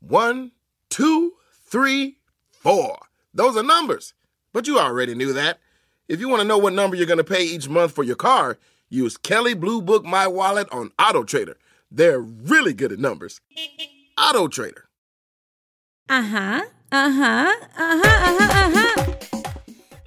One, two, three, four. Those are numbers. But you already knew that. If you want to know what number you're going to pay each month for your car, use Kelly Blue Book My Wallet on Auto Trader. They're really good at numbers. Auto Trader. Ajá, ajá, ajá, ajá, ajá.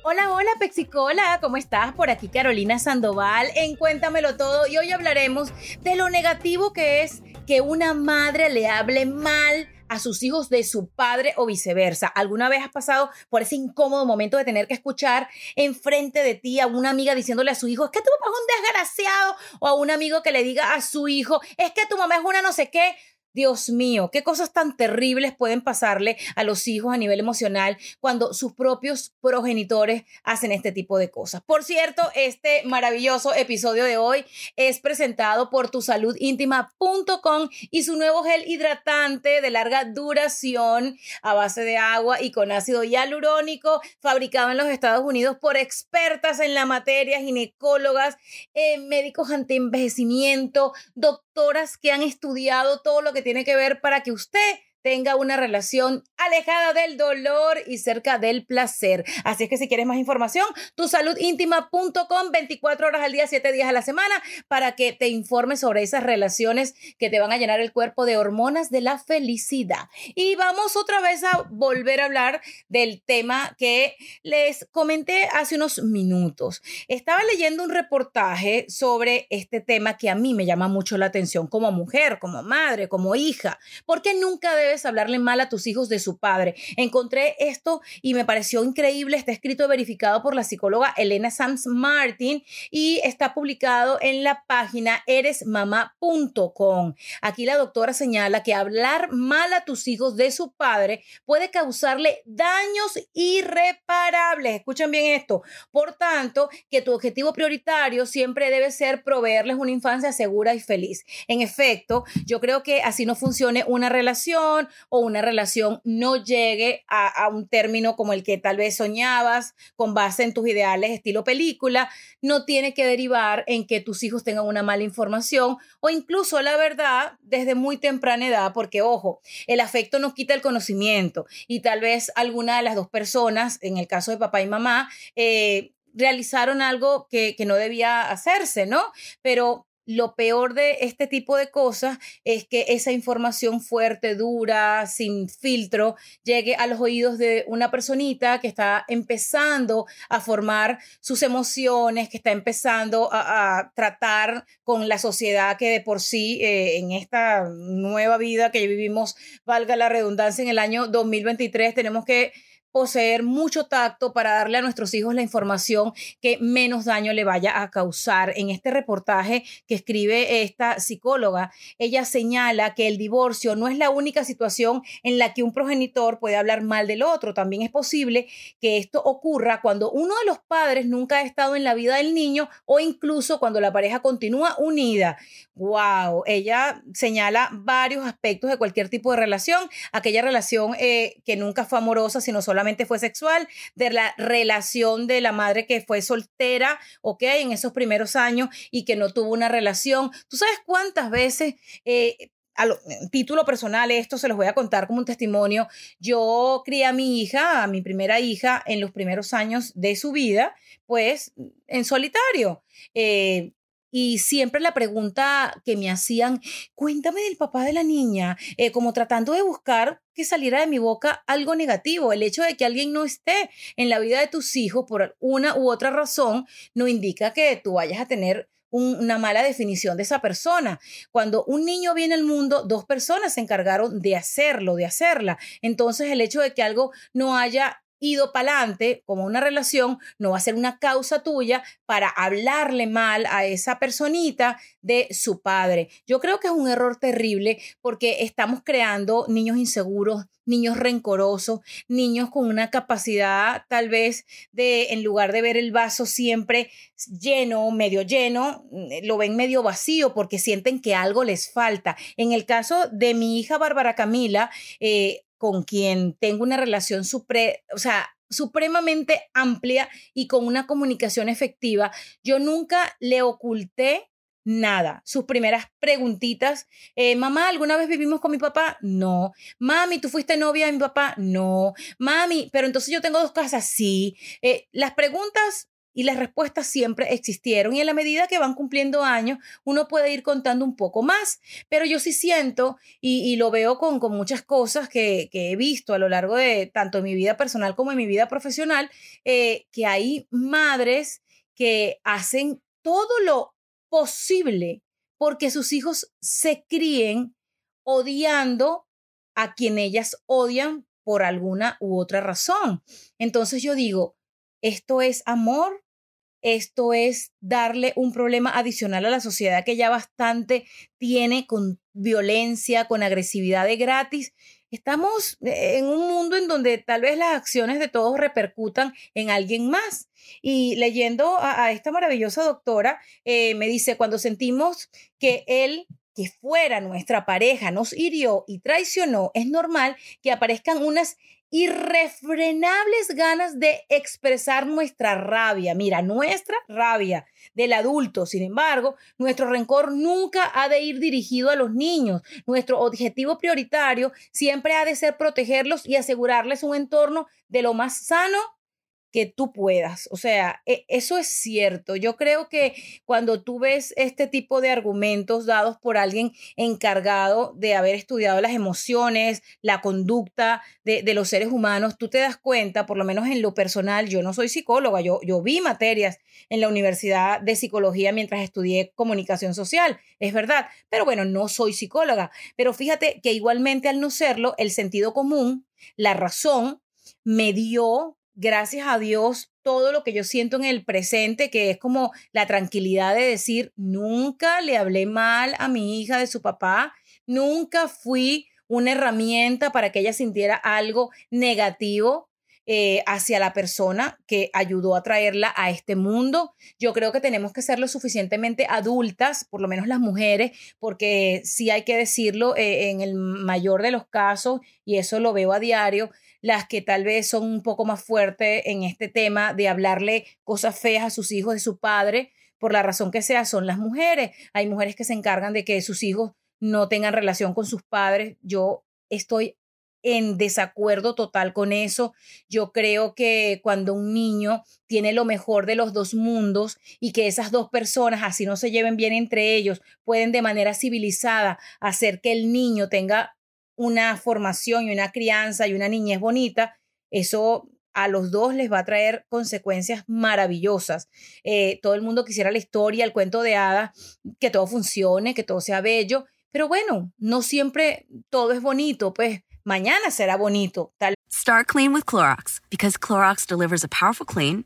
Hola, hola Pexicola, ¿cómo estás? Por aquí Carolina Sandoval en Cuéntamelo Todo y hoy hablaremos de lo negativo que es que una madre le hable mal a sus hijos de su padre o viceversa. ¿Alguna vez has pasado por ese incómodo momento de tener que escuchar enfrente de ti a una amiga diciéndole a su hijo, es que tu papá es un desgraciado? O a un amigo que le diga a su hijo, es que tu mamá es una no sé qué. Dios mío, qué cosas tan terribles pueden pasarle a los hijos a nivel emocional cuando sus propios progenitores hacen este tipo de cosas. Por cierto, este maravilloso episodio de hoy es presentado por tusaludintima.com y su nuevo gel hidratante de larga duración a base de agua y con ácido hialurónico, fabricado en los Estados Unidos por expertas en la materia, ginecólogas, eh, médicos antienvejecimiento, doctoras que han estudiado todo lo que tiene que ver para que usted tenga una relación alejada del dolor y cerca del placer. Así es que si quieres más información, tusaludintima.com 24 horas al día, 7 días a la semana para que te informes sobre esas relaciones que te van a llenar el cuerpo de hormonas de la felicidad. Y vamos otra vez a volver a hablar del tema que les comenté hace unos minutos. Estaba leyendo un reportaje sobre este tema que a mí me llama mucho la atención como mujer, como madre, como hija, porque nunca debe debes hablarle mal a tus hijos de su padre. Encontré esto y me pareció increíble. Está escrito y verificado por la psicóloga Elena Sanz Martin y está publicado en la página eresmama.com. Aquí la doctora señala que hablar mal a tus hijos de su padre puede causarle daños irreparables. Escuchen bien esto. Por tanto, que tu objetivo prioritario siempre debe ser proveerles una infancia segura y feliz. En efecto, yo creo que así no funcione una relación o una relación no llegue a, un término como el que tal vez soñabas con base en tus ideales estilo película, no tiene que derivar en que tus hijos tengan una mala información o incluso la verdad desde muy temprana edad, porque ojo, el afecto nos quita el conocimiento y tal vez alguna de las dos personas, en el caso de papá y mamá, eh, realizaron algo que, que, no debía hacerse, ¿no? Pero lo peor de este tipo de cosas es que esa información fuerte, dura, sin filtro, llegue a los oídos de una personita que está empezando a formar sus emociones, que está empezando a, tratar con la sociedad que de por sí eh, en esta nueva vida que vivimos, valga la redundancia, en el año 2023 tenemos que poseer mucho tacto para darle a nuestros hijos la información que menos daño le vaya a causar. En este reportaje que escribe esta psicóloga, ella señala que el divorcio no es la única situación en la que un progenitor puede hablar mal del otro. También es posible que esto ocurra cuando uno de los padres nunca ha estado en la vida del niño o incluso cuando la pareja continúa unida. Wow, ella señala varios aspectos de cualquier tipo de relación, aquella relación eh, que nunca fue amorosa, sino solamente fue sexual, de la relación de la madre que fue soltera, ok, en esos primeros años y que no tuvo una relación. ¿Tú sabes cuántas veces... Eh, a título personal, esto se los voy a contar como un testimonio. Yo crié a mi hija, a mi primera hija, en los primeros años de su vida, pues en solitario. Eh, y siempre la pregunta que me hacían, cuéntame del papá de la niña, eh, como tratando de buscar que saliera de mi boca algo negativo. El hecho de que alguien no esté en la vida de tus hijos por una u otra razón no indica que tú vayas a tener una mala definición de esa persona. Cuando un niño viene al mundo, dos personas se encargaron de hacerlo, de hacerla. Entonces el hecho de que algo no haya ido para adelante como una relación, no va a ser una causa tuya para hablarle mal a esa personita de su padre. Yo creo que es un error terrible porque estamos creando niños inseguros, niños rencorosos, niños con una capacidad tal vez de, en lugar de ver el vaso siempre lleno, medio lleno, mm, lo ven medio vacío porque sienten que algo les falta. En el caso de mi hija Bárbara Camila, eh, con quien tengo una relación supre, o sea, supremamente amplia y con una comunicación efectiva, yo nunca le oculté nada. Sus primeras preguntitas, eh, mamá, ¿alguna vez vivimos con mi papá? No. Mami, ¿tú fuiste novia de mi papá? No. Mami, pero entonces yo tengo dos casas, sí. Eh, las preguntas y las respuestas siempre existieron y en la medida que van cumpliendo años uno puede ir contando un poco más, pero yo sí siento y, lo veo con, con muchas cosas que, he visto a lo largo de tanto mi vida personal como en mi vida profesional, eh, que hay madres que hacen todo lo posible porque sus hijos se críen odiando a quien ellas odian por alguna u otra razón. Entonces yo digo, esto es amor, esto es darle un problema adicional a la sociedad que ya bastante tiene con violencia, con agresividad de gratis. Estamos en un mundo en donde tal vez las acciones de todos repercutan en alguien más. Y leyendo a, esta maravillosa doctora, eh, me dice, cuando sentimos que él que fuera nuestra pareja nos hirió y traicionó, es normal que aparezcan unas irrefrenables ganas de expresar nuestra rabia. Mira, nuestra rabia del adulto. Sin embargo, nuestro rencor nunca ha de ir dirigido a los niños. Nuestro objetivo prioritario siempre ha de ser protegerlos y asegurarles un entorno de lo más sano que tú puedas. O sea, e, eso es cierto. Yo creo que cuando tú ves este tipo de argumentos dados por alguien encargado de haber estudiado las emociones, la conducta de, los seres humanos, tú te das cuenta, por lo menos en lo personal, yo no soy psicóloga, yo, yo vi materias en la Universidad de Psicología mientras estudié comunicación social, es verdad, pero bueno, no soy psicóloga. Pero fíjate que igualmente al no serlo, el sentido común, la razón, me dio gracias a Dios, todo lo que yo siento en el presente, que es como la tranquilidad de decir, nunca le hablé mal a mi hija de su papá, nunca fui una herramienta para que ella sintiera algo negativo eh, hacia la persona que ayudó a traerla a este mundo. Yo creo que tenemos que ser lo suficientemente adultas, por lo menos las mujeres, porque sí hay que decirlo eh, en el mayor de los casos, y eso lo veo a diario, las que tal vez son un poco más fuertes en este tema de hablarle cosas feas a sus hijos de su padre, por la razón que sea, son las mujeres. Hay mujeres que se encargan de que sus hijos no tengan relación con sus padres. Yo estoy en desacuerdo total con eso. Yo creo que cuando un niño tiene lo mejor de los dos mundos y que esas dos personas, así no se lleven bien entre ellos, pueden de manera civilizada hacer que el niño tenga una formación y una crianza y una niñez bonita, eso a los dos les va a traer consecuencias maravillosas. Eh, todo el mundo quisiera la historia, el cuento de hadas, que todo funcione, que todo sea bello, pero bueno, no siempre todo es bonito, pues mañana será bonito. Tal Start clean with Clorox, because Clorox delivers a powerful clean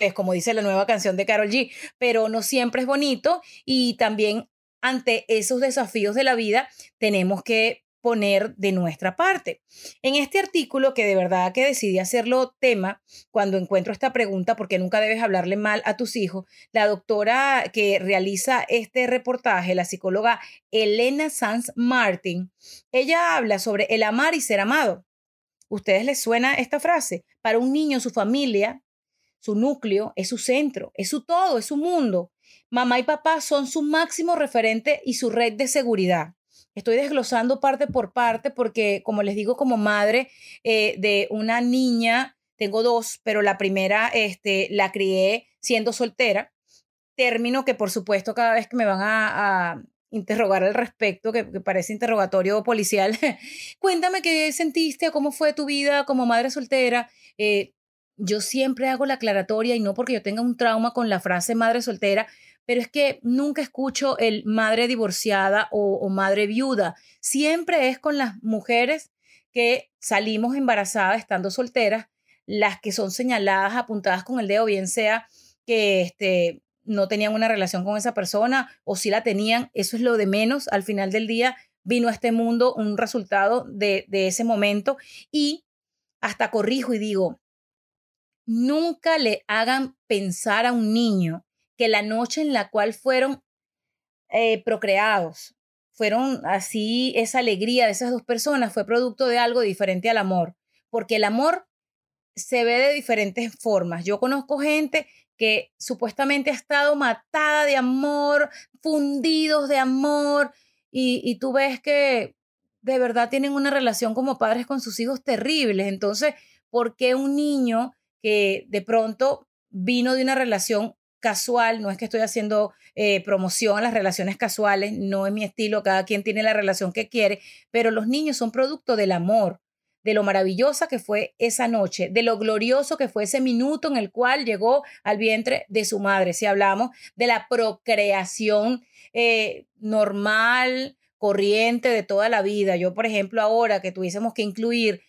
Es como dice la nueva canción de Carol G, pero no siempre es bonito y también ante esos desafíos de la vida tenemos que poner de nuestra parte. En este artículo, que de verdad que decidí hacerlo tema cuando encuentro esta pregunta, porque nunca debes hablarle mal a tus hijos, la doctora que realiza este reportaje, la psicóloga Elena Sanz Martin, ella habla sobre el amar y ser amado. ¿Ustedes les suena esta frase? Para un niño, su familia, su núcleo, es su centro, es su todo, es su mundo. Mamá y papá son su máximo referente y su red de seguridad. Estoy desglosando parte por parte porque, como les digo, como madre eh, de una niña, tengo dos, pero la primera este, la crié siendo soltera. Término que, por supuesto, cada vez que me van a, interrogar al respecto, que, parece interrogatorio policial, cuéntame qué sentiste, cómo fue tu vida como madre soltera. Eh, yo siempre hago la aclaratoria y no porque yo tenga un trauma con la frase madre soltera, pero es que nunca escucho el madre divorciada o, madre viuda. Siempre es con las mujeres que salimos embarazadas estando solteras, las que son señaladas, apuntadas con el dedo, bien sea que este, no tenían una relación con esa persona o si la tenían, eso es lo de menos. Al final del día vino a este mundo un resultado de, de ese momento y hasta corrijo y digo, nunca le hagan pensar a un niño que la noche en la cual fueron eh, procreados, fueron así, esa alegría de esas dos personas fue producto de algo diferente al amor, porque el amor se ve de diferentes formas. Yo conozco gente que supuestamente ha estado matada de amor, fundidos de amor, y, y tú ves que de verdad tienen una relación como padres con sus hijos terribles. Entonces, ¿por qué un niño que de pronto vino de una relación casual, no es que estoy haciendo eh, promoción a las relaciones casuales, no es mi estilo, cada quien tiene la relación que quiere, pero los niños son producto del amor, de lo maravillosa que fue esa noche, de lo glorioso que fue ese minuto en el cual llegó al vientre de su madre. Si hablamos de la procreación eh, normal, corriente de toda la vida. Yo, por ejemplo, ahora que tuviésemos que incluir,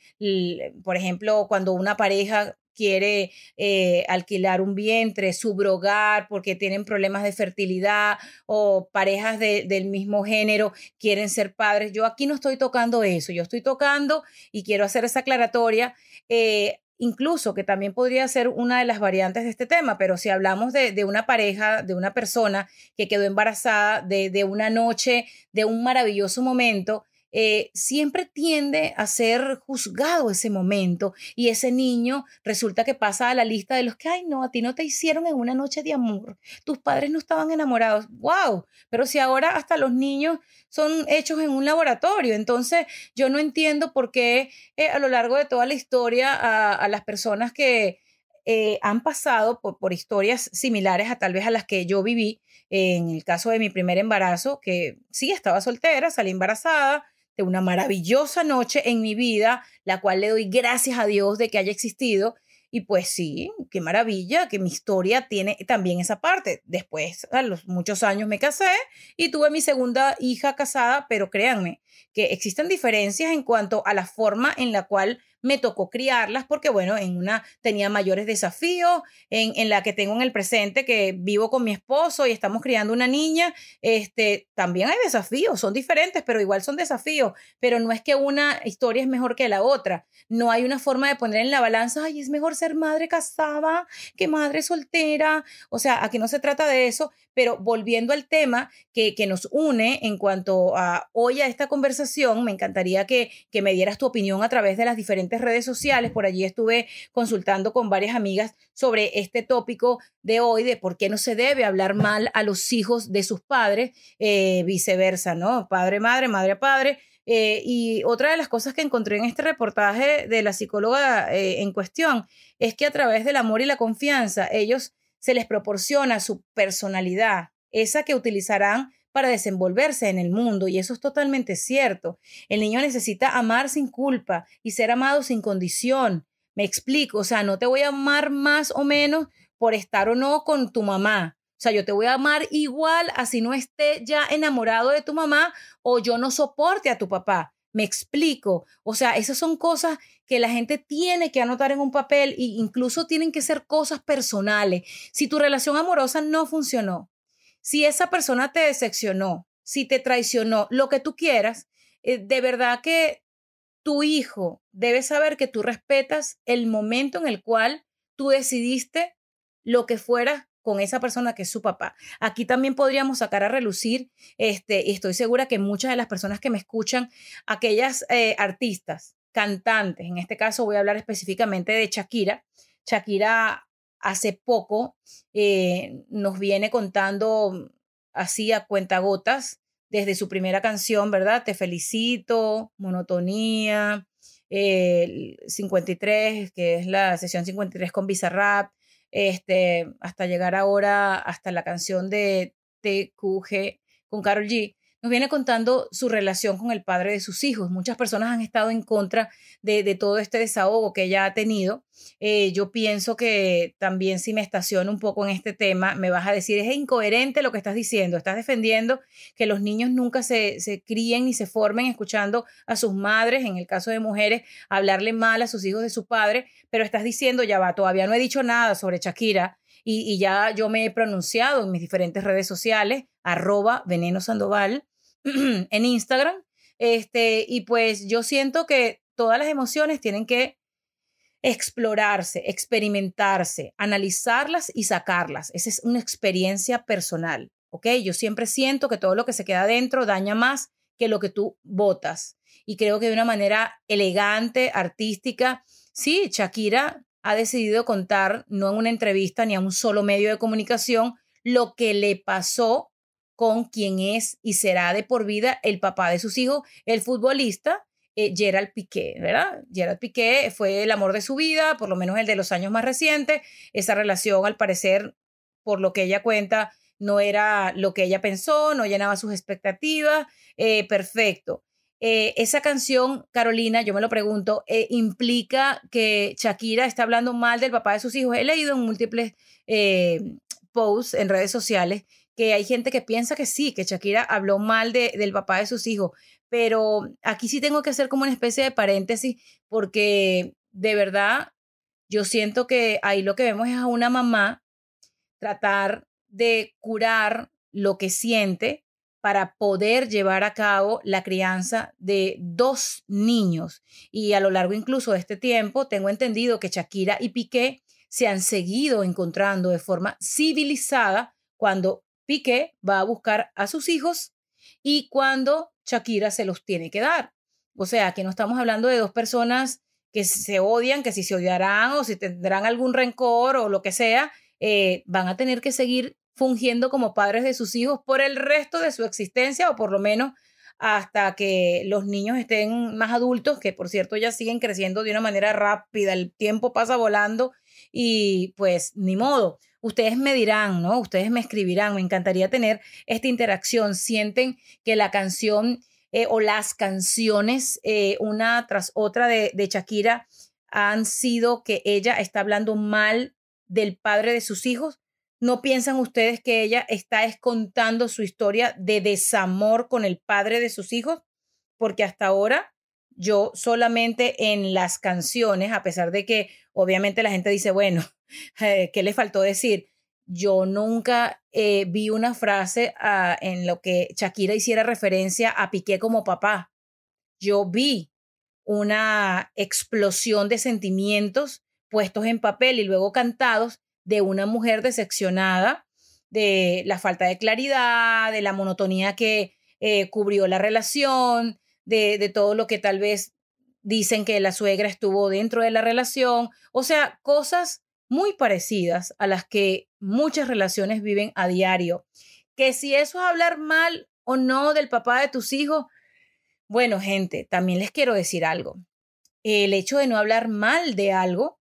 por ejemplo, cuando una pareja quiere eh, alquilar un vientre, subrogar porque tienen problemas de fertilidad o parejas del mismo género quieren ser padres. Yo aquí no estoy tocando eso, yo estoy tocando y quiero hacer esa aclaratoria. Eh, incluso que también podría ser una de las variantes de este tema, pero si hablamos de, una pareja, de una persona que quedó embarazada, de, de una noche, de un maravilloso momento, eh, siempre tiende a ser juzgado ese momento y ese niño resulta que pasa a la lista de los que, ay, no, a ti no te hicieron en una noche de amor, tus padres no estaban enamorados, wow, pero si ahora hasta los niños son hechos en un laboratorio, entonces yo no entiendo por qué eh, a lo largo de toda la historia a, las personas que... Eh, han pasado por, por, historias similares a tal vez a las que yo viví. en el caso de mi primer embarazo, que sí estaba soltera, salí embarazada, de una maravillosa noche en mi vida, la cual le doy gracias a Dios de que haya existido. Y pues sí, qué maravilla que mi historia tiene también esa parte. Después, a los muchos años me casé y tuve mi segunda hija casada, pero créanme que existen diferencias en cuanto a la forma en la cual me tocó criarlas porque, bueno, en una tenía mayores desafíos, en, en, la que tengo en el presente que vivo con mi esposo y estamos criando una niña, este, también hay desafíos, son diferentes, pero igual son desafíos, pero no es que una historia es mejor que la otra, no hay una forma de poner en la balanza, ay, es mejor ser madre casada que madre soltera, o sea, aquí no se trata de eso, pero volviendo al tema que, que nos une en cuanto a hoy a esta conversación, me encantaría que, me dieras tu opinión a través de las diferentes redes sociales. Por allí estuve consultando con varias amigas sobre este tópico de hoy, de por qué no se debe hablar mal a los hijos de sus padres, eh, viceversa, ¿no? Padre, madre, madre, padre. Eh, y otra de las cosas que encontré en este reportaje de la psicóloga eh, en cuestión es que a través del amor y la confianza, ellos se les proporciona su personalidad, esa que utilizarán para desenvolverse en el mundo y eso es totalmente cierto. El niño necesita amar sin culpa y ser amado sin condición. Me explico, o sea, no te voy a amar más o menos por estar o no con tu mamá. O sea, yo te voy a amar igual así no esté ya enamorado de tu mamá o yo no soporte a tu papá. Me explico. O sea, esas son cosas que la gente tiene que anotar en un papel e incluso tienen que ser cosas personales. Si tu relación amorosa no funcionó, si esa persona te decepcionó, si te traicionó, lo que tú quieras, eh, de verdad que tu hijo debe saber que tú respetas el momento en el cual tú decidiste lo que fuera con esa persona que es su papá. Aquí también podríamos sacar a relucir, este, y estoy segura que muchas de las personas que me escuchan, aquellas eh, artistas, cantantes, en este caso voy a hablar específicamente de Shakira. Shakira hace poco eh, nos viene contando así a cuentagotas desde su primera canción, ¿verdad? Te felicito, monotonía, 53, que es la sesión 53 con Bizarrap, este, hasta llegar ahora hasta la canción de TQG con Carol G nos viene contando su relación con el padre de sus hijos. Muchas personas han estado en contra de, todo este desahogo que ella ha tenido. Eh, yo pienso que también si me estaciono un poco en este tema, me vas a decir, es incoherente lo que estás diciendo. Estás defendiendo que los niños nunca se, se críen ni se formen escuchando a sus madres, en el caso de mujeres, hablarle mal a sus hijos de su padre, pero estás diciendo, ya va, todavía no he dicho nada sobre Shakira y, ya yo me he pronunciado en mis diferentes redes sociales, arroba veneno sandoval, en Instagram. Este, y pues yo siento que todas las emociones tienen que explorarse, experimentarse, analizarlas y sacarlas. Esa es una experiencia personal, ¿ok? Yo siempre siento que todo lo que se queda dentro daña más que lo que tú votas. Y creo que de una manera elegante, artística, sí, Shakira ha decidido contar, no en una entrevista ni a un solo medio de comunicación, lo que le pasó con quien es y será de por vida el papá de sus hijos, el futbolista eh, Gerald Piqué, ¿verdad? Gerald Piqué fue el amor de su vida, por lo menos el de los años más recientes. Esa relación, al parecer, por lo que ella cuenta, no era lo que ella pensó, no llenaba sus expectativas. Eh, perfecto. Eh, esa canción, Carolina, yo me lo pregunto, implica que Shakira está hablando mal del papá de sus hijos. He leído en múltiples posts en redes sociales que hay gente que piensa que sí, que Shakira habló mal de, del papá de sus hijos, pero aquí sí tengo que hacer como una especie de paréntesis porque de verdad yo siento que ahí lo que vemos es a una mamá tratar de curar lo que siente para poder llevar a cabo la crianza de dos niños. Y a lo largo incluso de este tiempo, tengo entendido que Shakira y Piqué se han seguido encontrando de forma civilizada cuando Piqué va a buscar a sus hijos y cuando Shakira se los tiene que dar. O sea, que no estamos hablando de dos personas que se odian, que si se odiarán o si tendrán algún rencor o lo que sea, eh, van a tener que seguir fungiendo como padres de sus hijos por el resto de su existencia o por lo menos hasta que los niños estén más adultos, que por cierto ya siguen creciendo de una manera rápida, el tiempo pasa volando y pues ni modo. Ustedes me dirán, ¿no? Ustedes me escribirán, me encantaría tener esta interacción. Sienten que la canción eh, o las canciones, eh, una tras otra de, de Shakira, han sido que ella está hablando mal del padre de sus hijos. ¿No piensan ustedes que ella está contando su historia de desamor con el padre de sus hijos? Porque hasta ahora yo solamente en las canciones, a pesar de que obviamente la gente dice, bueno, eh, ¿qué le faltó decir? Yo nunca eh, vi una frase ah, en lo que Shakira hiciera referencia a Piqué como papá. Yo vi una explosión de sentimientos puestos en papel y luego cantados de una mujer decepcionada de la falta de claridad, de la monotonía que eh, cubrió la relación, de, de todo lo que tal vez dicen que la suegra estuvo dentro de la relación, o sea, cosas muy parecidas a las que muchas relaciones viven a diario. Que si eso es hablar mal o no del papá de tus hijos, bueno, gente, también les quiero decir algo. El hecho de no hablar mal de algo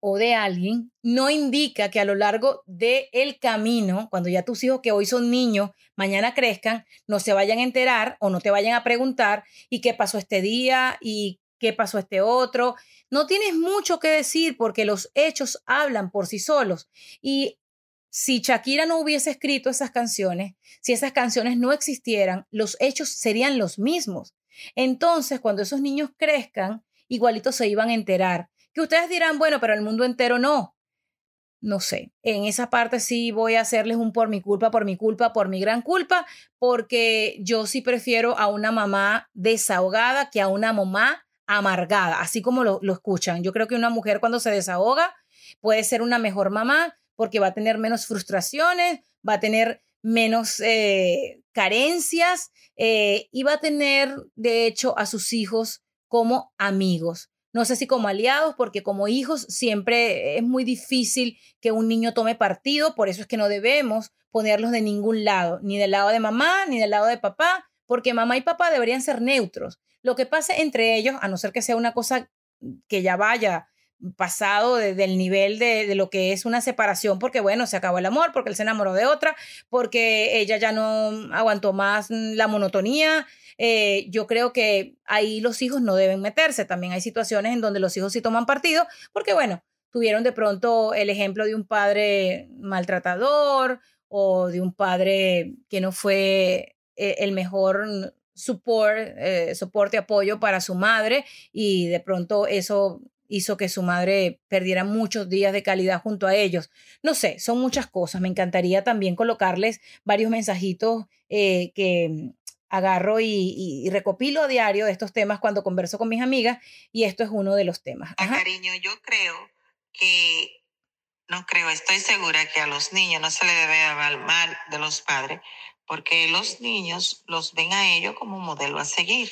o de alguien no indica que a lo largo del el camino, cuando ya tus hijos que hoy son niños, mañana crezcan, no se vayan a enterar o no te vayan a preguntar y qué pasó este día y qué pasó este otro. No tienes mucho que decir porque los hechos hablan por sí solos. Y si Shakira no hubiese escrito esas canciones, si esas canciones no existieran, los hechos serían los mismos. Entonces, cuando esos niños crezcan, igualitos se iban a enterar que ustedes dirán, bueno, pero el mundo entero no. no sé, en esa parte sí voy a hacerles un por mi culpa, por mi culpa, por mi gran culpa, porque yo sí prefiero a una mamá desahogada que a una mamá amargada, así como lo, escuchan. Yo creo que una mujer cuando se desahoga puede ser una mejor mamá porque va a tener menos frustraciones, va a tener menos eh, carencias eh, y va a tener, de hecho, a sus hijos como amigos. No sé si como aliados, porque como hijos siempre es muy difícil que un niño tome partido, por eso es que no debemos ponerlos de ningún lado, ni del lado de mamá, ni del lado de papá, porque mamá y papá deberían ser neutros. Lo que pase entre ellos, a no ser que sea una cosa que ya vaya pasado del nivel de, de, lo que es una separación, porque bueno, se acabó el amor, porque él se enamoró de otra, porque ella ya no aguantó más la monotonía, eh, yo creo que ahí los hijos no deben meterse. También hay situaciones en donde los hijos sí toman partido, porque bueno, tuvieron de pronto el ejemplo de un padre maltratador o de un padre que no fue eh, el mejor support, eh, soporte, apoyo para su madre y de pronto eso hizo que su madre perdiera muchos días de calidad junto a ellos. No sé, son muchas cosas. Me encantaría también colocarles varios mensajitos que agarro y, recopilo a diario estos temas cuando converso con mis amigas y esto es uno de los temas. Cariño, yo creo que, no creo, estoy segura que a los niños no se les debe hablar mal de los padres porque los niños los ven a ellos como modelo a seguir.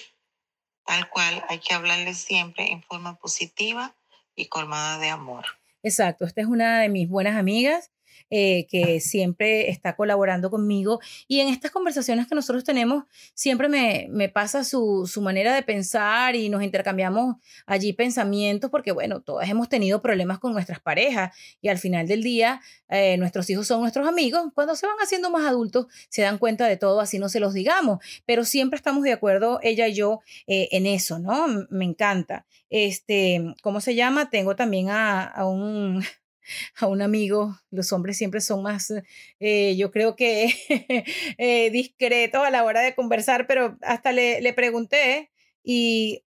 Tal cual hay que hablarles siempre en forma positiva y colmada de amor. Exacto, esta es una de mis buenas amigas eh, que siempre está colaborando conmigo. Y en estas conversaciones que nosotros tenemos, siempre me, me pasa su, su, manera de pensar y nos intercambiamos allí pensamientos, porque bueno, todas hemos tenido problemas con nuestras parejas y al final del día eh, nuestros hijos son nuestros amigos. Cuando se van haciendo más adultos, se dan cuenta de todo, así no se los digamos, pero siempre estamos de acuerdo, ella y yo, eh, en eso, ¿no? Me encanta. Este, ¿cómo se llama? Tengo también a, a un a un amigo, los hombres siempre son más, eh, yo creo que eh, discretos a la hora de conversar, pero hasta le, le pregunté y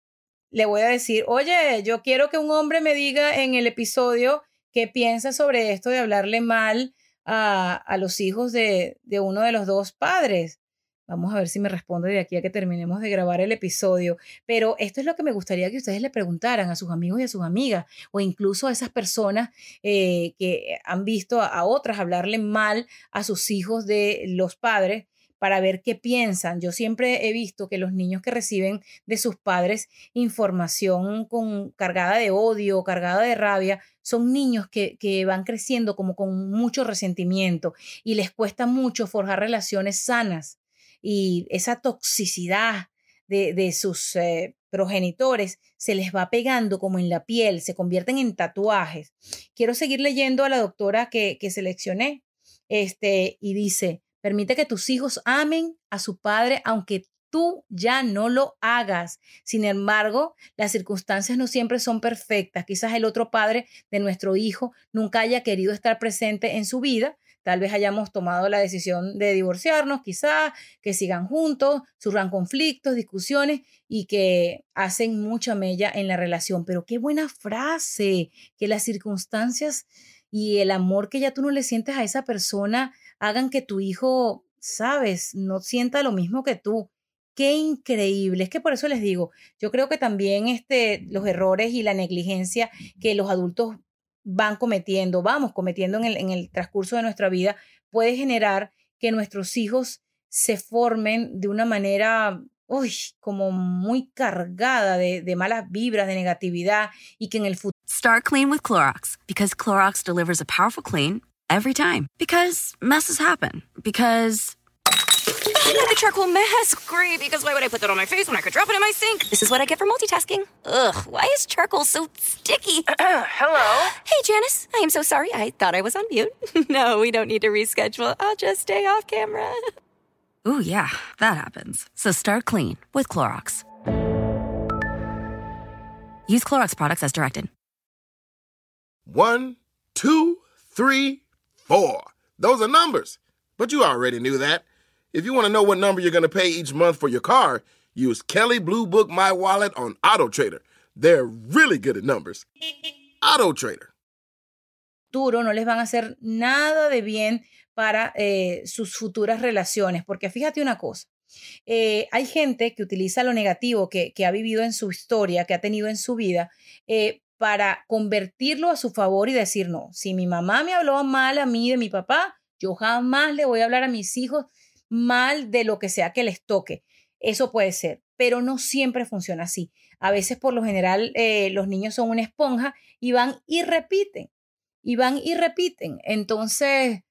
le voy a decir, oye, yo quiero que un hombre me diga en el episodio qué piensa sobre esto de hablarle mal a, a los hijos de, de uno de los dos padres. Vamos a ver si me responde de aquí a que terminemos de grabar el episodio. Pero esto es lo que me gustaría que ustedes le preguntaran a sus amigos y a sus amigas, o incluso a esas personas eh, que han visto a, otras hablarle mal a sus hijos de los padres para ver qué piensan. Yo siempre he visto que los niños que reciben de sus padres información con, cargada de odio, cargada de rabia, son niños que, que, van creciendo como con mucho resentimiento y les cuesta mucho forjar relaciones sanas y esa toxicidad de, sus eh, progenitores se les va pegando como en la piel, se convierten en tatuajes. Quiero seguir leyendo a la doctora que, que seleccioné este, y dice, permite que tus hijos amen a su padre aunque tú ya no lo hagas. Sin embargo, las circunstancias no siempre son perfectas. Quizás el otro padre de nuestro hijo nunca haya querido estar presente en su vida, Tal vez hayamos tomado la decisión de divorciarnos, quizás, que sigan juntos, surjan conflictos, discusiones y que hacen mucha mella en la relación. Pero qué buena frase, que las circunstancias y el amor que ya tú no le sientes a esa persona hagan que tu hijo, sabes, no sienta lo mismo que tú. Qué increíble. Es que por eso les digo, yo creo que también este, los errores y la negligencia que los adultos van cometiendo, vamos cometiendo en el, en el transcurso de nuestra vida, puede generar que nuestros hijos se formen de una manera uy, como muy cargada de, de, malas vibras, de negatividad y que en el futuro. Start clean with Clorox because Clorox delivers a powerful clean every time. Because messes happen. Because the charcoal mask. Great, because why would I put that on my face when I could drop it in my sink? This is what I get for multitasking. Ugh, why is charcoal so sticky? Hello? Hey, Janice. I am so sorry. I thought I was on mute. no, we don't need to reschedule. I'll just stay off camera. Ooh, yeah, that happens. So start clean with Clorox. Use Clorox products as directed. One, two, three, four. Those are numbers. But you already knew that. If you want to know what number you're going to pay each month for your car, use Kelly Blue Book My Wallet on Auto Trader. They're really good at numbers. Auto Trader. futuro no les van a hacer nada de bien para eh, sus futuras relaciones. Porque fíjate una cosa, eh, hay gente que utiliza lo negativo que, ha vivido en su historia, que ha tenido en su vida, eh, para convertirlo a su favor y decir, no, si mi mamá me habló mal a mí de mi papá, yo jamás le voy a hablar a mis hijos mal de lo que sea que les toque. Eso puede ser, pero no siempre funciona así. A veces, por lo general, eh, los niños son una esponja y van y repiten, y van y repiten. Entonces,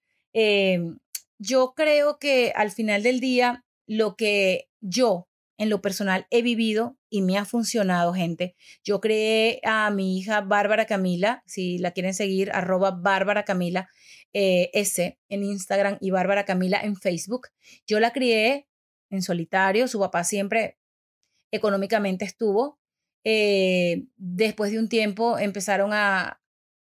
yo creo que al final del día lo que yo en lo personal he vivido y me ha funcionado, gente. Yo creé a mi hija Bárbara Camila, si la quieren seguir, arroba Bárbara Camila eh, S en Instagram y Bárbara Camila en Facebook. Yo la crié en solitario, su papá siempre económicamente estuvo. Eh, después de un tiempo empezaron a,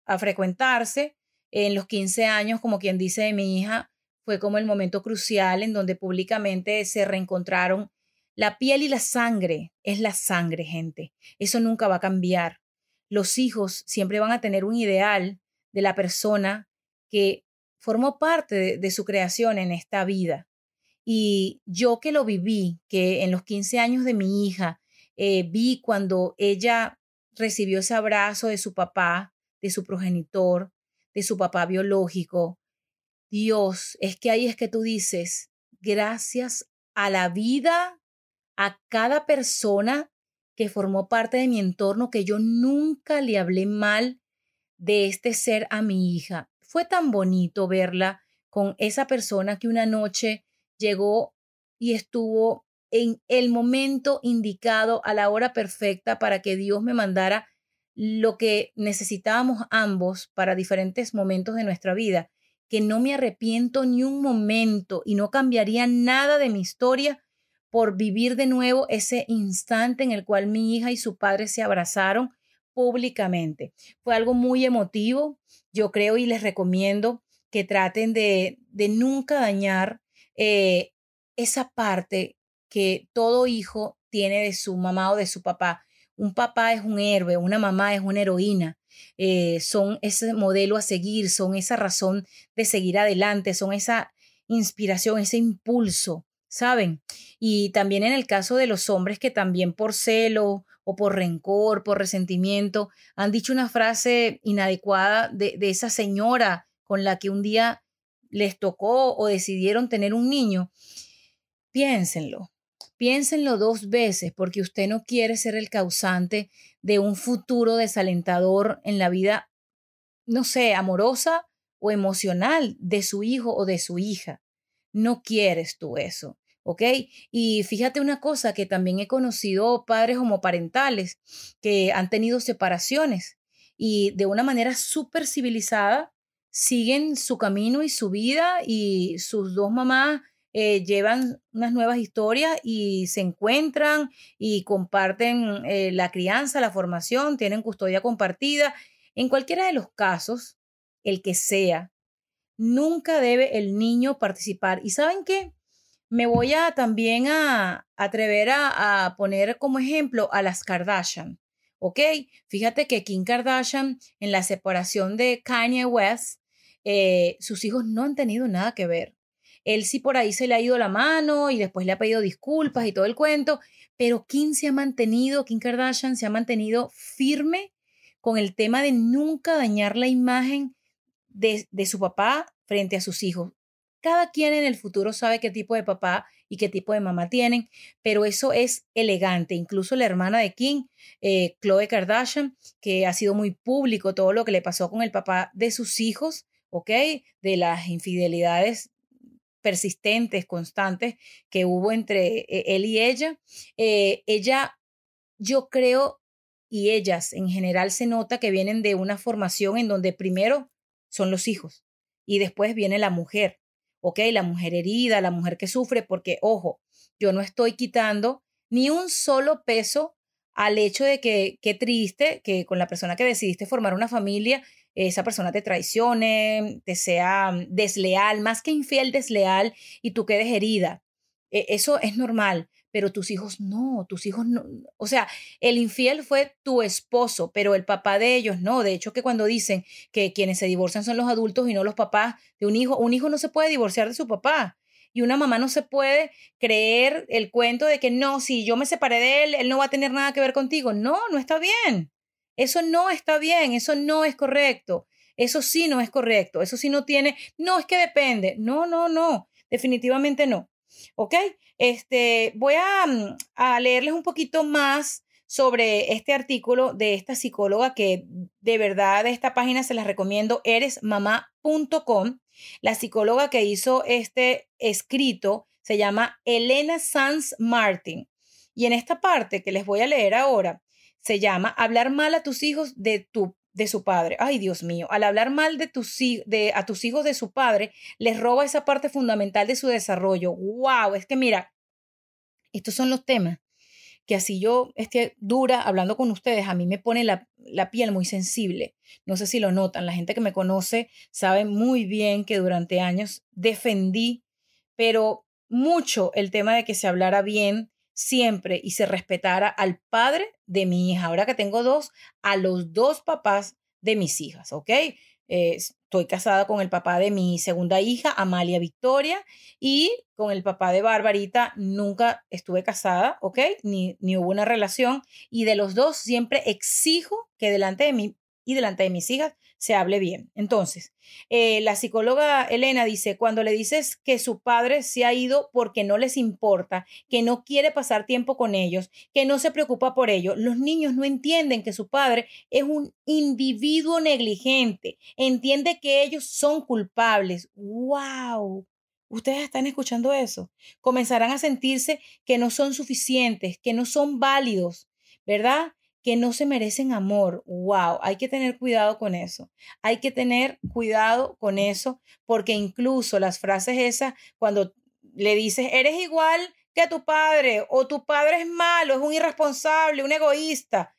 a frecuentarse. En los 15 años, como quien dice de mi hija, fue como el momento crucial en donde públicamente se reencontraron. La piel y la sangre es la sangre, gente. Eso nunca va a cambiar. Los hijos siempre van a tener un ideal de la persona que formó parte de, su creación en esta vida. Y yo que lo viví, que en los 15 años de mi hija, eh, vi cuando ella recibió ese abrazo de su papá, de su progenitor, de su papá biológico, Dios, es que ahí es que tú dices, gracias a la vida, a cada persona que formó parte de mi entorno, que yo nunca le hablé mal de este ser a mi hija. Fue tan bonito verla con esa persona que una noche llegó y estuvo en el momento indicado, a la hora perfecta, para que Dios me mandara lo que necesitábamos ambos para diferentes momentos de nuestra vida que no me arrepiento ni un momento y no cambiaría nada de mi historia por vivir de nuevo ese instante en el cual mi hija y su padre se abrazaron públicamente. Fue algo muy emotivo, yo creo y les recomiendo que traten de, de nunca dañar eh, esa parte que todo hijo tiene de su mamá o de su papá. Un papá es un héroe, una mamá es una heroína. Eh, son ese modelo a seguir, son esa razón de seguir adelante, son esa inspiración, ese impulso, ¿saben? Y también en el caso de los hombres que también por celo o por rencor, por resentimiento, han dicho una frase inadecuada de, de esa señora con la que un día les tocó o decidieron tener un niño, piénsenlo, piénsenlo dos veces porque usted no quiere ser el causante de un futuro desalentador en la vida, no sé, amorosa o emocional de su hijo o de su hija. No quieres tú eso. ¿Ok? Y fíjate una cosa, que también he conocido padres homoparentales que han tenido separaciones y de una manera súper civilizada siguen su camino y su vida y sus dos mamás eh, llevan unas nuevas historias y se encuentran y comparten eh, la crianza, la formación, tienen custodia compartida. En cualquiera de los casos, el que sea, nunca debe el niño participar. ¿Y saben qué? Me voy a también a, atrever a, poner como ejemplo a las Kardashian. ¿Ok? Fíjate que Kim Kardashian, en la separación de Kanye West, eh, sus hijos no han tenido nada que ver. Él sí por ahí se le ha ido la mano y después le ha pedido disculpas y todo el cuento, pero Kim se ha mantenido, Kim Kardashian se ha mantenido firme con el tema de nunca dañar la imagen de, de su papá frente a sus hijos. Cada quien en el futuro sabe qué tipo de papá y qué tipo de mamá tienen, pero eso es elegante. Incluso la hermana de Kim, eh, Chloe Kardashian, que ha sido muy público todo lo que le pasó con el papá de sus hijos, ¿ok? De las infidelidades persistentes, constantes que hubo entre eh, él y ella. Eh, ella, yo creo, y ellas en general se nota que vienen de una formación en donde primero son los hijos y después viene la mujer, ¿ok? La mujer herida, la mujer que sufre, porque, ojo, yo no estoy quitando ni un solo peso al hecho de que qué triste que con la persona que decidiste formar una familia esa persona te traicione, te sea desleal, más que infiel, desleal y tú quedes herida. E, eso es normal, pero tus hijos no, tus hijos no. O sea, el infiel fue tu esposo, pero el papá de ellos no. De hecho, que cuando dicen que quienes se divorcian son los adultos y no los papás de un hijo, un hijo no se puede divorciar de su papá. Y una mamá no se puede creer el cuento de que no, si yo me separé de él, él no va a tener nada que ver contigo. No, no está bien. Eso no está bien, eso no es correcto. Eso sí no es correcto, eso sí no tiene, no es que depende. No, no, no, definitivamente no. ¿Ok? Este, voy a, mm, a leerles un poquito más sobre este artículo de esta psicóloga que de verdad esta página se las recomiendo, eresmamá.com. La psicóloga que hizo este escrito se llama Elena Sanz Martin. Y en esta parte que les voy a leer ahora, se llama Hablar mal a tus hijos de tu de su padre. Ay, Dios mío, al hablar mal de, tus, de a tus hijos de su padre, les roba esa parte fundamental de su desarrollo. ¡Wow! Es que mira, estos son los temas que así yo esté dura hablando con ustedes, a mí me pone la, la piel muy sensible. No sé si lo notan, la gente que me conoce sabe muy bien que durante años defendí, pero mucho el tema de que se hablara bien siempre y se respetara al padre de mi hija. Ahora que tengo dos, a los dos papás de mis hijas, ¿ok? Eh, estoy casada con el papá de mi segunda hija, Amalia Victoria, y con el papá de Barbarita nunca estuve casada, ¿ok? Ni, ni hubo una relación. Y de los dos siempre exijo que delante de mí y delante de mis hijas se hable bien. Entonces, eh, la psicóloga Elena dice, cuando le dices que su padre se ha ido porque no les importa, que no quiere pasar tiempo con ellos, que no se preocupa por ellos, los niños no entienden que su padre es un individuo negligente, entiende que ellos son culpables. ¡Wow! Ustedes están escuchando eso. Comenzarán a sentirse que no son suficientes, que no son válidos, ¿verdad? Que no se merecen amor. Wow, hay que tener cuidado con eso. Hay que tener cuidado con eso porque incluso las frases esas, cuando le dices, eres igual que tu padre o tu padre es malo, es un irresponsable, un egoísta.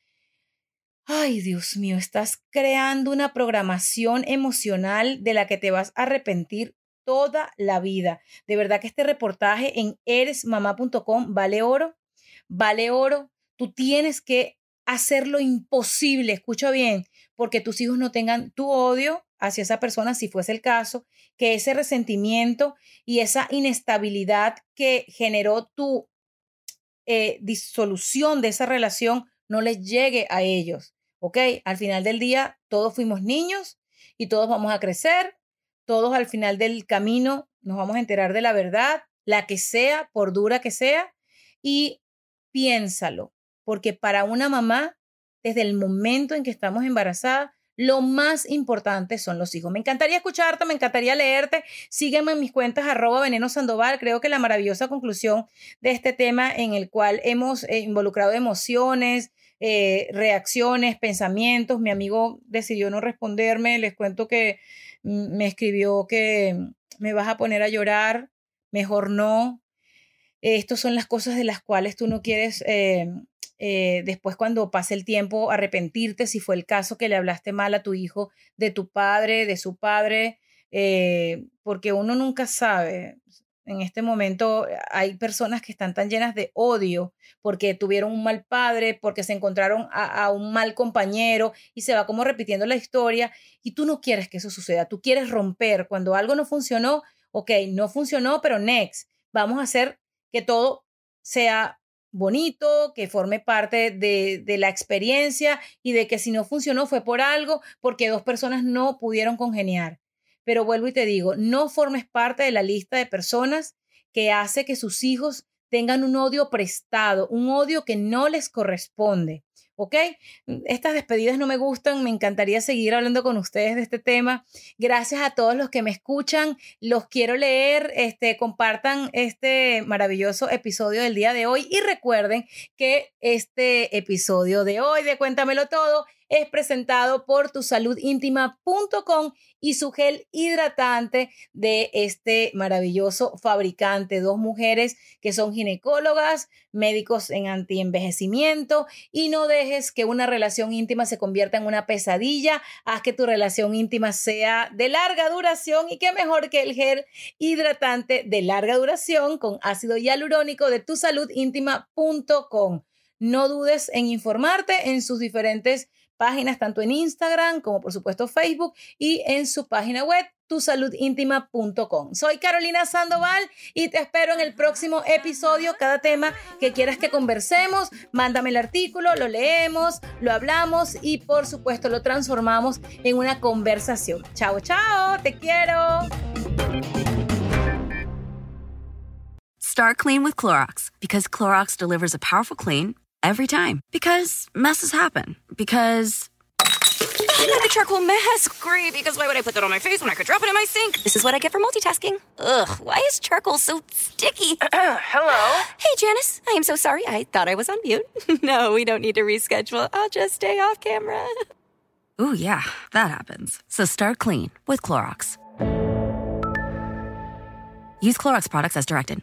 Ay, Dios mío, estás creando una programación emocional de la que te vas a arrepentir toda la vida. De verdad que este reportaje en eresmamá.com vale oro, vale oro. Tú tienes que hacer lo imposible, escucha bien, porque tus hijos no tengan tu odio hacia esa persona, si fuese el caso, que ese resentimiento y esa inestabilidad que generó tu eh, disolución de esa relación no les llegue a ellos. ¿Ok? Al final del día, todos fuimos niños y todos vamos a crecer, todos al final del camino nos vamos a enterar de la verdad, la que sea, por dura que sea, y piénsalo, porque para una mamá, desde el momento en que estamos embarazadas, lo más importante son los hijos. Me encantaría escucharte, me encantaría leerte. Sígueme en mis cuentas arroba veneno sandoval. Creo que la maravillosa conclusión de este tema en el cual hemos eh, involucrado emociones, eh, reacciones, pensamientos. Mi amigo decidió no responderme. Les cuento que mm, me escribió que me vas a poner a llorar. Mejor no. Estas son las cosas de las cuales tú no quieres eh, después cuando pase el tiempo arrepentirte si fue el caso que le hablaste mal a tu hijo de tu padre, de su padre, eh, porque uno nunca sabe. En este momento eh, hay personas que están tan llenas de odio porque tuvieron un mal padre, porque se encontraron a, a un mal compañero y se va como repitiendo la historia y tú no quieres que eso suceda, tú quieres romper. Cuando algo no funcionó, ok, no funcionó, pero next, vamos a hacer que todo sea bonito, que forme parte de, de, la experiencia y de que si no funcionó fue por algo, porque dos personas no pudieron congeniar. Pero vuelvo y te digo, no formes parte de la lista de personas que hace que sus hijos tengan un odio prestado, un odio que no les corresponde. ¿Ok? Estas despedidas no me gustan, me encantaría seguir hablando con ustedes de este tema. Gracias a todos los que me escuchan, los quiero leer, este, compartan este maravilloso episodio del día de hoy y recuerden que este episodio de hoy de Cuéntamelo Todo es presentado por tusaludintima.com y su gel hidratante de este maravilloso fabricante. Dos mujeres que son ginecólogas, médicos en antienvejecimiento y no dejes que una relación íntima se convierta en una pesadilla. Haz que tu relación íntima sea de larga duración y qué mejor que el gel hidratante de larga duración con ácido hialurónico de tusaludintima.com. No dudes en informarte en sus diferentes páginas, tanto en Instagram como por supuesto Facebook y en su página web tusaludintima.com. Soy Carolina Sandoval y te espero en el próximo episodio. Cada tema que quieras que conversemos, mándame el artículo, lo leemos, lo hablamos y por supuesto lo transformamos en una conversación. Chao, chao, te quiero. Start clean with Clorox because Clorox delivers a powerful clean every time. Because messes happen. Because. the charcoal mask. Great, because why would I put that on my face when I could drop it in my sink? This is what I get for multitasking. Ugh, why is charcoal so sticky? Hello? Hey, Janice. I am so sorry. I thought I was on mute. no, we don't need to reschedule. I'll just stay off camera. Ooh, yeah, that happens. So start clean with Clorox. Use Clorox products as directed.